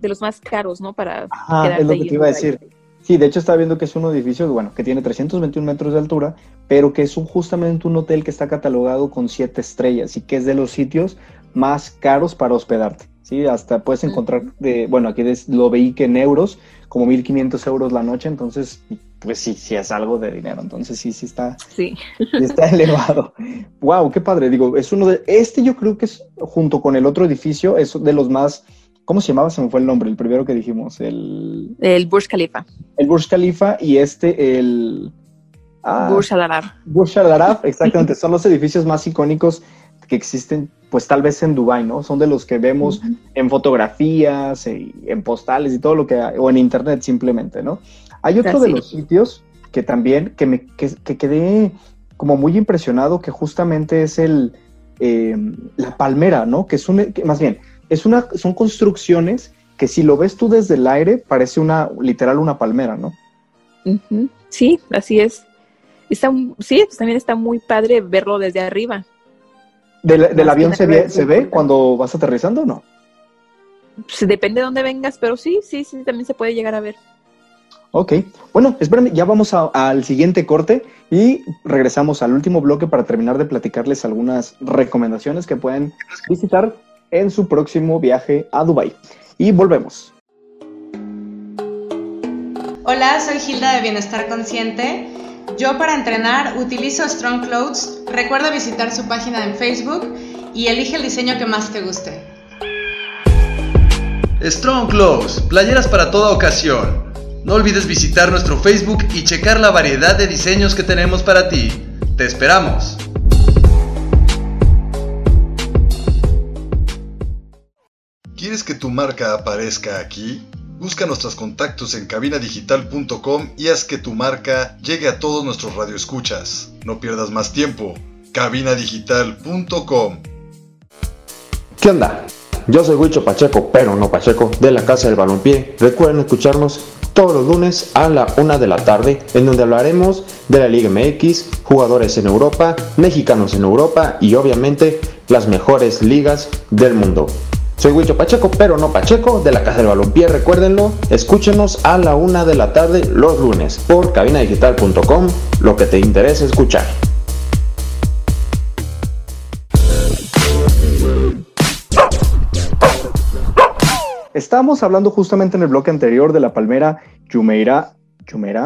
de los más caros, ¿no? Para Ajá, es lo ahí que te iba a decir. Sí, de hecho estaba viendo que es un edificio, bueno, que tiene 321 metros de altura, pero que es un, justamente un hotel que está catalogado con siete estrellas y que es de los sitios más caros para hospedarte. Sí, hasta puedes encontrar, de, bueno, aquí des- lo veí que en euros, como 1.500 euros la noche, entonces, pues sí, sí es algo de dinero, entonces sí, sí está, Sí, sí está elevado. Wow, qué padre, digo, es uno de, este yo creo que es, junto con el otro edificio, es de los más, ¿cómo se llamaba? Se me fue el nombre, el primero que dijimos, el... el Burj Khalifa, El Burj Khalifa y este, el... ah, Burj Al Arab. Burj Al Arab, exactamente. Son los edificios más icónicos que existen, pues tal vez en Dubai, ¿no? Son de los que vemos en fotografías, eh, en postales y todo lo que hay, o en internet simplemente, ¿no? Hay otro de los sitios que también, que me que, que quedé como muy impresionado, que justamente es el, eh, la palmera, ¿no? Que es un, que más bien, es una, son construcciones que si lo ves tú desde el aire, parece una, literal una palmera, ¿no? Sí, así es. Está, sí, pues también está muy padre verlo desde arriba. ¿Del, del avión se ve, se ve cuando vas aterrizando o no? Pues depende de dónde vengas, pero sí, sí, sí, también se puede llegar a ver. Ok, bueno, espérame, ya vamos a- al siguiente corte y regresamos al último bloque para terminar de platicarles algunas recomendaciones que pueden visitar en su próximo viaje a Dubai. Y volvemos. Hola, soy Hilda de Bienestar Consciente. Yo para entrenar utilizo Strong Clothes. Recuerda visitar su página en Facebook y elige el diseño que más te guste. Strong Clothes, playeras para toda ocasión. No olvides visitar nuestro Facebook y checar la variedad de diseños que tenemos para ti. Te esperamos. ¿Quieres que tu marca aparezca aquí? Busca nuestros contactos en cabinadigital.com y haz que tu marca llegue a todos nuestros radioescuchas. No pierdas más tiempo. cabinadigital.com ¿Qué onda? Yo soy Huicho Pacheco, pero no Pacheco, de la Casa del Balompié. Recuerden escucharnos todos los lunes a la una de la tarde, en donde hablaremos de la Liga MX, jugadores en Europa, mexicanos en Europa y obviamente las mejores ligas del mundo. Soy Huicho Pacheco, pero no Pacheco, de la Casa del Balompié. Recuérdenlo, escúchenos a la una de la tarde los lunes por cabinadigital.com, lo que te interesa escuchar. Estábamos hablando justamente en el bloque anterior de la palmera Jumeirah,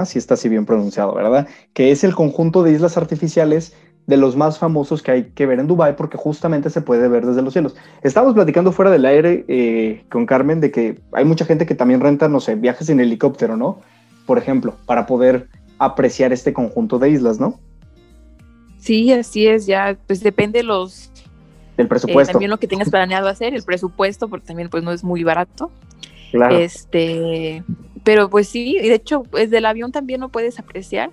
si está así bien pronunciado, ¿verdad? Que es el conjunto de islas artificiales de los más famosos que hay que ver en Dubai porque justamente se puede ver desde los cielos. Estábamos platicando fuera del aire eh, con Carmen de que hay mucha gente que también renta, no sé, viajes en helicóptero, ¿no? Por ejemplo, para poder apreciar este conjunto de islas, ¿no? Sí, así es, ya, pues depende los, Del eh, presupuesto. también lo que tengas planeado hacer, el presupuesto, porque también pues no es muy barato. claro. Este, pero pues sí, y de hecho, desde el avión también lo puedes apreciar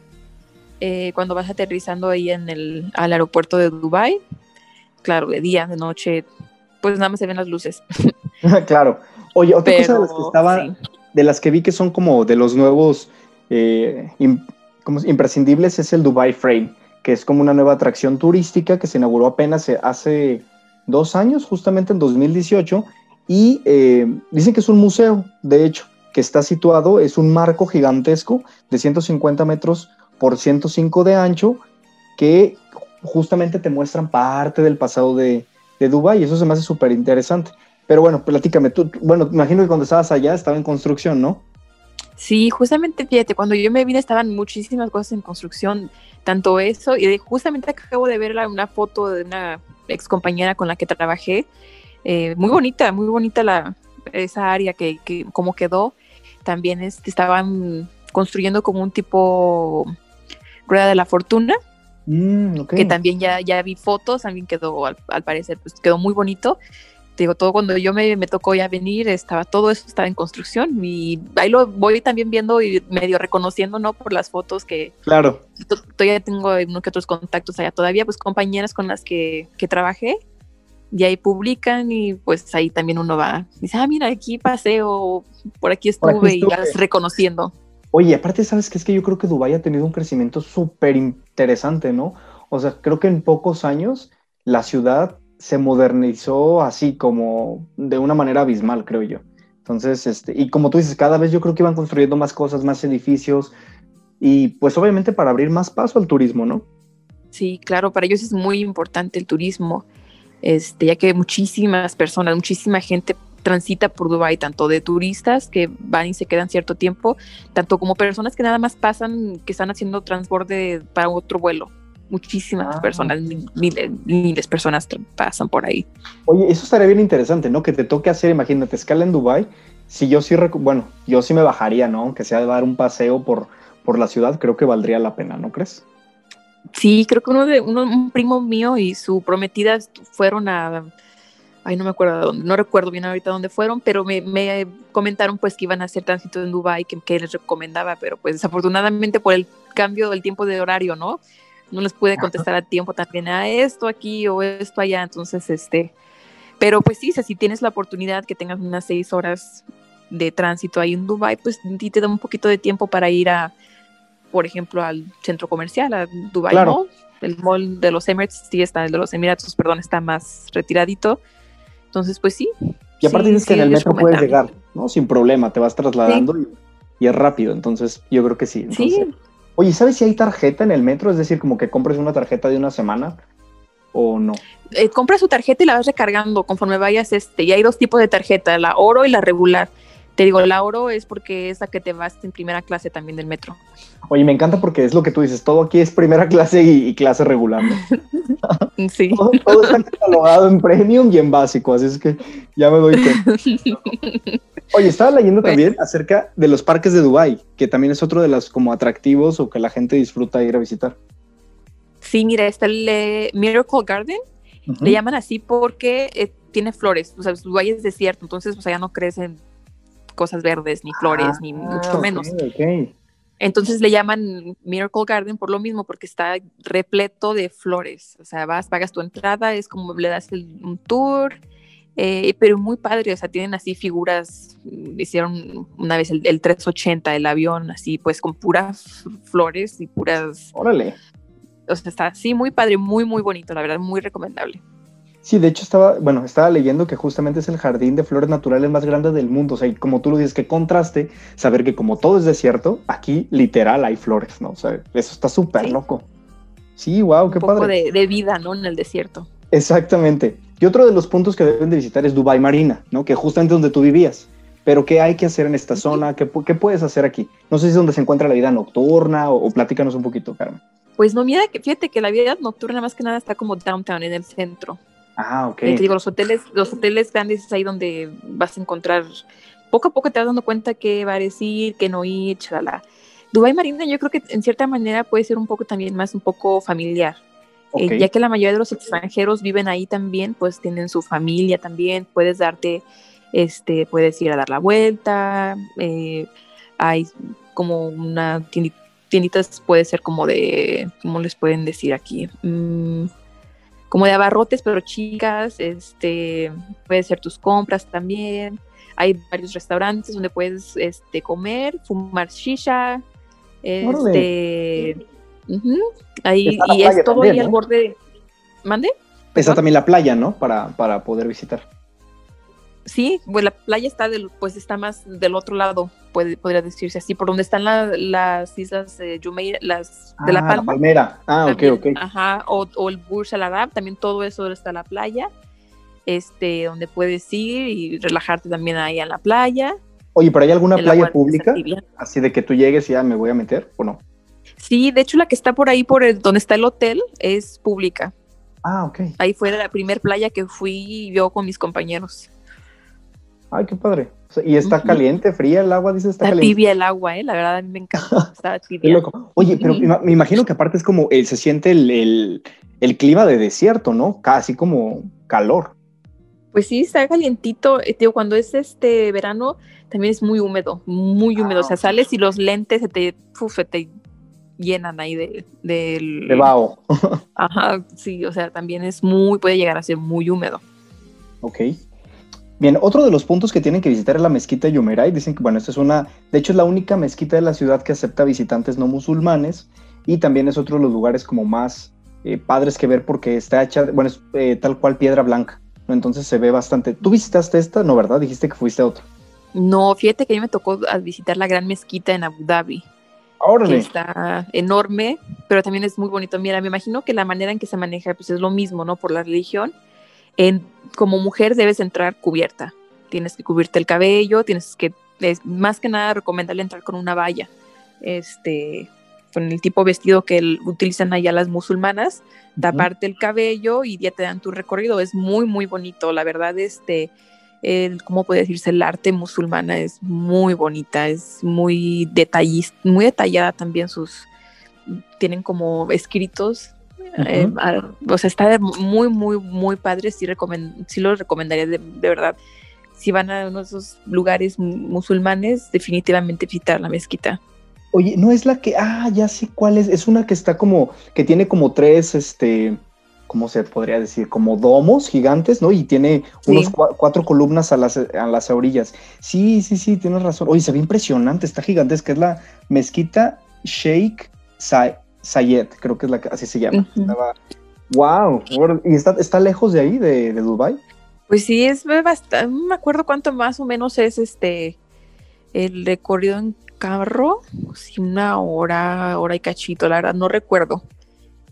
eh, cuando vas aterrizando ahí en el al aeropuerto de Dubai. Claro, de día, de noche, pues nada más se ven las luces. claro. Oye, otra cosa de las que estaba, sí. de las que vi que son como de los nuevos eh, como imprescindibles es el Dubai Frame, que es como una nueva atracción turística que se inauguró apenas hace dos años, justamente en 2018, y eh, dicen que es un museo, de hecho, que está situado, es un marco gigantesco de 150 metros por 105 de ancho, que justamente te muestran parte del pasado de, de Dubái y eso se me hace súper interesante. Pero bueno, platícame, tú, bueno, imagino que cuando estabas allá estaba en construcción, ¿no? Sí, justamente, fíjate, cuando yo me vine estaban muchísimas cosas en construcción, tanto eso, y justamente acabo de ver una foto de una ex compañera con la que trabajé, eh, muy bonita, muy bonita la, esa área que, que como quedó, también este, estaban construyendo como un tipo rueda de la fortuna, mm, que también ya, ya vi fotos, también quedó, al, al parecer, pues quedó muy bonito, digo, todo cuando yo me, me, tocó ya venir, estaba todo eso estaba en construcción y ahí lo voy también viendo y medio reconociendo, ¿no? Por las fotos que... Claro. Todavía tengo uno que otros contactos allá todavía, pues compañeras con las que, que trabajé y ahí publican y pues ahí también uno va, dice, ah, mira, aquí paseo, por aquí estuve, y ya reconociendo. Oye, aparte, ¿sabes qué? Es que yo creo que Dubái ha tenido un crecimiento súper interesante, ¿no? O sea, creo que en pocos años la ciudad se modernizó así como de una manera abismal, creo yo. Entonces, este, y como tú dices, cada vez yo creo que iban construyendo más cosas, más edificios, y pues obviamente para abrir más paso al turismo, ¿no? Sí, claro, para ellos es muy importante el turismo, este, ya que muchísimas personas, muchísima gente transita por Dubái, tanto de turistas que van y se quedan cierto tiempo, tanto como personas que nada más pasan, que están haciendo transborde para otro vuelo muchísimas ah. personas, miles, miles de personas pasan por ahí. Oye, eso estaría bien interesante, ¿no? Que te toque hacer, imagínate, escala en Dubai. Si yo sí, bueno, yo sí me bajaría, ¿no? Aunque sea de dar un paseo por, por la ciudad, creo que valdría la pena, ¿no crees? Sí, creo que uno de uno, un primo mío y su prometida fueron a, ay, no me acuerdo dónde, no recuerdo bien ahorita dónde fueron, pero me, me comentaron pues que iban a hacer tránsito en Dubai, que, que les recomendaba, pero pues desafortunadamente por el cambio del tiempo de horario, ¿no? no les puede contestar a tiempo también a esto aquí o esto allá, entonces este, pero pues sí, si tienes la oportunidad que tengas unas seis horas de tránsito ahí en Dubai, pues te da un poquito de tiempo para ir a, por ejemplo, al centro comercial, a Dubai Mall, el mall de los Emirates, sí está, el de los Emiratos, perdón, está más retiradito, entonces pues sí. Y aparte dices que en el metro puedes llegar, ¿no? Sin problema, te vas trasladando y, es rápido, entonces yo creo que sí. sí, Oye, ¿sabes si hay tarjeta en el metro? Es decir, como que compres una tarjeta de una semana o no. Eh, compras tu tarjeta y la vas recargando conforme vayas. Este, y hay dos tipos de tarjeta, la oro y la regular. Te digo, la oro es porque es la que te vas en primera clase también del metro. Oye, me encanta porque es lo que tú dices, todo aquí es primera clase y, clase regular. sí. Todo, está catalogado en premium y en básico, así es que ya me doy cuenta. Oye, estaba leyendo pues también acerca de los parques de Dubai, que también es otro de los como atractivos o que la gente disfruta ir a visitar. Sí, mira, está el eh, Miracle Garden. Le llaman así porque eh, tiene flores. O sea, Dubái es desierto, entonces pues allá no crecen cosas verdes, ni flores, ni ah, mucho menos. Entonces le llaman Miracle Garden por lo mismo, porque está repleto de flores. O sea, vas, pagas tu entrada, es como le das un tour, eh, pero muy padre. O sea, tienen así figuras. Hicieron una vez el, 380, el avión, así pues con puras flores y puras. Órale. O sea, está así muy padre, muy, muy bonito, la verdad, muy recomendable. Sí, de hecho estaba, bueno, estaba leyendo que justamente es el jardín de flores naturales más grande del mundo. O sea, y como tú lo dices, que contraste saber que como todo es desierto, aquí literal hay flores, ¿no? O sea, eso está súper loco. Sí, wow, qué Un poco De, de, vida, ¿no? En el desierto. Exactamente. Y otro de los puntos que deben de visitar es Dubai Marina, ¿no? Que justamente donde tú vivías. Pero ¿qué hay que hacer en esta zona? ¿Qué, ¿Qué, puedes hacer aquí? No sé si es donde se encuentra la vida nocturna o, o platícanos un poquito, Carmen. Pues no, mira, fíjate que la vida nocturna más que nada está como downtown, en el centro. Ah, ok. te digo, los hoteles, los hoteles grandes es ahí donde vas a encontrar, poco a poco te vas dando cuenta qué va a decir, qué no ir, chalala. Dubai Marina yo creo que en cierta manera puede ser un poco también más un poco familiar. Eh, ya que la mayoría de los extranjeros viven ahí también, pues tienen su familia también, puedes darte, este, puedes ir a dar la vuelta, eh, hay como una tienditas, puede ser como de, ¿cómo les pueden decir aquí? Mm, como de abarrotes, pero chicas, este, puede ser tus compras también. Hay varios restaurantes donde puedes este, comer, fumar shisha, este, ahí, y es todo ahí al borde. ¿Mande? Está también la playa, ¿no? Para, para poder visitar. Sí, pues la playa está del, pues está más del otro lado, puede, podría decirse así, por donde están las islas de Jumeirah, las de la Ah, Palma. palmera. Ah, ok, también, ok. Ajá, o, o el Burj Al Arab, también todo eso está la playa, este, donde puedes ir y relajarte también ahí en la playa. Oye, ¿pero hay alguna playa pública? Así de que tú llegues y ya me voy a meter, ¿o no? Sí, de hecho la que está por ahí, por el, donde está el hotel, es pública. Ah, ok. Ahí fue la primera playa que fui yo con mis compañeros. Ay, qué padre. O sea, ¿Y está caliente, fría el agua? Dice, está, Está caliente. tibia el agua, ¿eh? La verdad a mí me encanta. Está tibia. loco. Oye, pero me imagino que aparte es como, eh, se siente el, el- el clima de desierto, ¿no? Casi como calor. Pues sí, está calientito. eh, Digo, cuando es este verano, también es muy húmedo, muy húmedo. o sea, Ah, ok. sales y los lentes se te, uf, se te llenan ahí de, del... De vaho. Ajá, sí, o sea, también es muy, puede llegar a ser muy húmedo. Ok. Bien, otro de los puntos que tienen que visitar es la mezquita de Yumeray. Dicen que, bueno, esta es una, de hecho es la única mezquita de la ciudad que acepta visitantes no musulmanes y también es otro de los lugares como más eh, padres que ver porque está hecha, bueno, es eh, tal cual piedra blanca, ¿no? Entonces se ve bastante. ¿Tú visitaste esta? No, ¿verdad? Dijiste que fuiste a otra. No, fíjate que a mí me tocó visitar la gran mezquita en Abu Dhabi, que Órale. está enorme, pero también es muy bonito. Mira, me imagino que la manera en que se maneja pues es lo mismo, ¿no? Por la religión. En, como mujer debes entrar cubierta. Tienes que cubrirte el cabello, tienes que, es más que nada recomendable entrar con una valla. Este, con el tipo de vestido que el- utilizan allá las musulmanas, taparte el cabello y ya te dan tu recorrido. Es muy, muy bonito. La verdad, este, el, ¿cómo puede decirse? El arte musulmana es muy bonita, es muy detallista, muy detallada también sus, tienen como escritos. Eh, o sea, está muy, muy, muy padre. Sí, sí lo recomendaría de, de verdad. Si van a uno de esos lugares mu- musulmanes, definitivamente visitar la mezquita. Oye, no es la que, ah, ya sé cuál es, es una que está como, que tiene como tres, este, ¿cómo se podría decir? Como domos gigantes, ¿no? Y tiene Sí. unos cua- cuatro columnas a las, a las orillas. Sí, sí, sí, tienes razón. Oye, se ve impresionante, está gigantesca, es la mezquita Sheikh Sa- Zayed, creo que es la que así se llama. Estaba- Wow, ¿y está, está lejos de ahí, de, de Dubai? Pues sí, es bastante, no me acuerdo cuánto más o menos es este el recorrido en carro, sí, una hora, hora y cachito, la verdad, no recuerdo.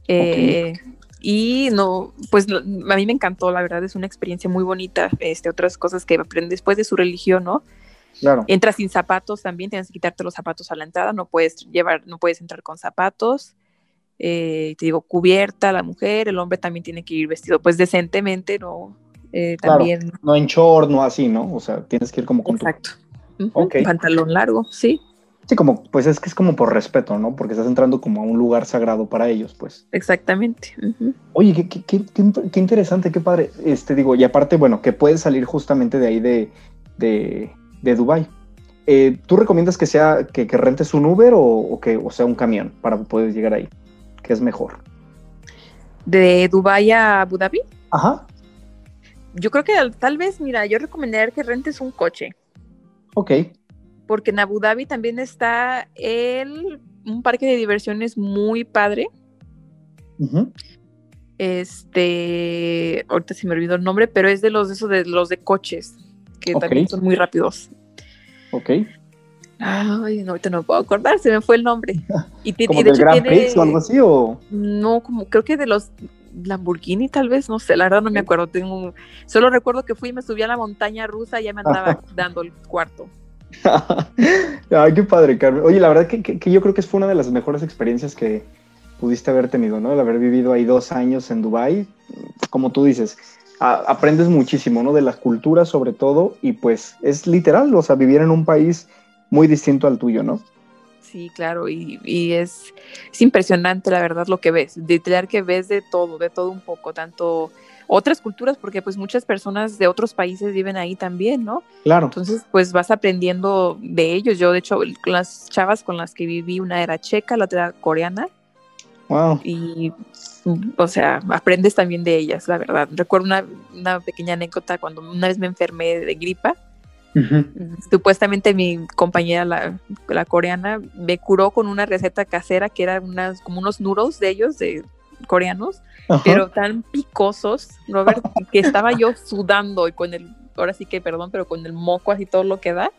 Eh, Y no, pues a mí me encantó, la verdad, es una experiencia muy bonita. Este, otras cosas que aprendes después de su religión, ¿no? Claro. Entras sin zapatos también, tienes que quitarte los zapatos a la entrada, no puedes llevar, no puedes entrar con zapatos. Eh, te digo, cubierta la mujer, el hombre también tiene que ir vestido pues decentemente, ¿no? Eh, Claro. también No en short, no así, ¿no? O sea, tienes que ir como con tu Exacto. Pantalón largo, sí, Sí, como, pues es que es como por respeto, ¿no? Porque estás entrando como a un lugar sagrado para ellos, pues. exactamente. Oye, qué, qué- qué- interesante, qué padre. Este, digo, y aparte, bueno, que puedes salir justamente de ahí de, de, de Dubai. Eh, ¿Tú recomiendas que sea, que, que rentes un Uber o, o que, o sea, un camión para poder llegar ahí? ¿Qué es mejor? De Dubái a Abu Dhabi, Ajá, yo creo que al- tal vez, mira, yo recomendaría que rentes un coche, ok. porque en Abu Dhabi también está el, un parque de diversiones muy padre. Ujú, Este, ahorita se me olvidó el nombre, pero es de los de esos de los de coches, que también son muy rápidos. Ok. Ay, no, ahorita no me puedo acordar, se me fue el nombre. Y, ¿Como y de del hecho Grand tiene- Prix o algo así? O... No, como creo que de los Lamborghini tal vez, no sé, la verdad no me acuerdo. Tengo, solo recuerdo que fui y me subí a la montaña rusa y ya me andaba dando el cuarto. Ay, qué padre, Carmen. Oye, la verdad que, que- que yo creo que fue una de las mejores experiencias que pudiste haber tenido, ¿no? El haber vivido ahí dos años en Dubai, como tú dices, a- aprendes muchísimo, ¿no? De la cultura sobre todo y pues es literal, o sea, vivir en un país muy distinto al tuyo, ¿no? Sí, claro, y, y es, es impresionante la verdad lo que ves, de tener que ves de todo, de todo un poco, tanto otras culturas, porque pues muchas personas de otros países viven ahí también, ¿no? Claro. Entonces, pues vas aprendiendo de ellos. Yo, de hecho, con las chavas con las que viví, una era checa, la otra era coreana, Wow. y, o sea, aprendes también de ellas, la verdad. Recuerdo una, una pequeña anécdota cuando una vez me enfermé de gripa. Supuestamente mi compañera, la, la coreana, me curó con una receta casera que era unas, como unos noodles de ellos, de coreanos, pero tan picosos, Robert, que estaba yo sudando y con el ahora sí que perdón, pero con el moco así todo lo que da,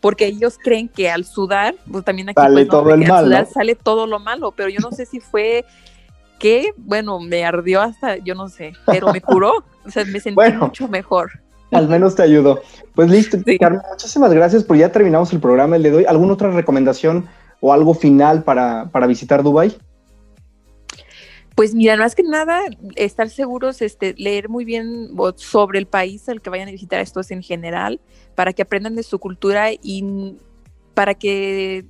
porque ellos creen que al sudar, pues también aquí sale pues, todo el sudar sale todo lo malo, pero yo no sé si fue que, bueno, me ardió hasta, yo no sé, pero me curó, o sea, me sentí Bueno. mucho mejor. Al menos te ayudó. Pues listo, Sí. Carmen, muchísimas gracias, pues ya terminamos el programa. ¿Le doy alguna otra recomendación o algo final para, para visitar Dubai? Pues mira, más que nada, estar seguros, este, leer muy bien sobre el país al que vayan a visitar, esto es en general, para que aprendan de su cultura y para que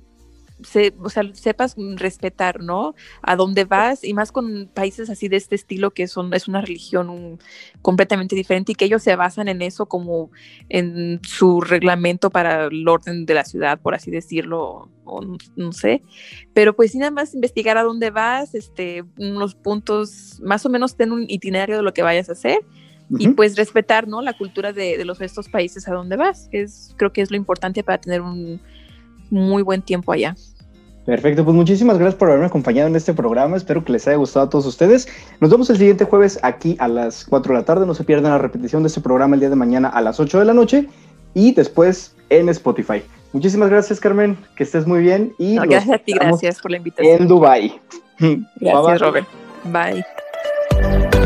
se, o sea, sepas respetar, ¿no? A dónde vas y más con países así de este estilo que son es una religión un- completamente diferente y que ellos se basan en eso como en su reglamento para el orden de la ciudad, por así decirlo, o no- no sé pero pues sí nada más investigar a dónde vas, este, unos puntos, más o menos ten un itinerario de lo que vayas a hacer y pues respetar, ¿no? La cultura de, de los estos países a donde vas, que es, creo que es lo importante para tener un muy buen tiempo allá. Perfecto, pues muchísimas gracias por haberme acompañado en este programa. Espero que les haya gustado a todos ustedes. Nos vemos el siguiente jueves aquí a las 4 de la tarde. No se pierdan la repetición de este programa el día de mañana a las 8 de la noche y después en Spotify. Muchísimas gracias, Carmen. Que estés muy bien y No, gracias a ti, gracias por la invitación. en Dubai. Gracias, Bye, bye. Robert. Bye.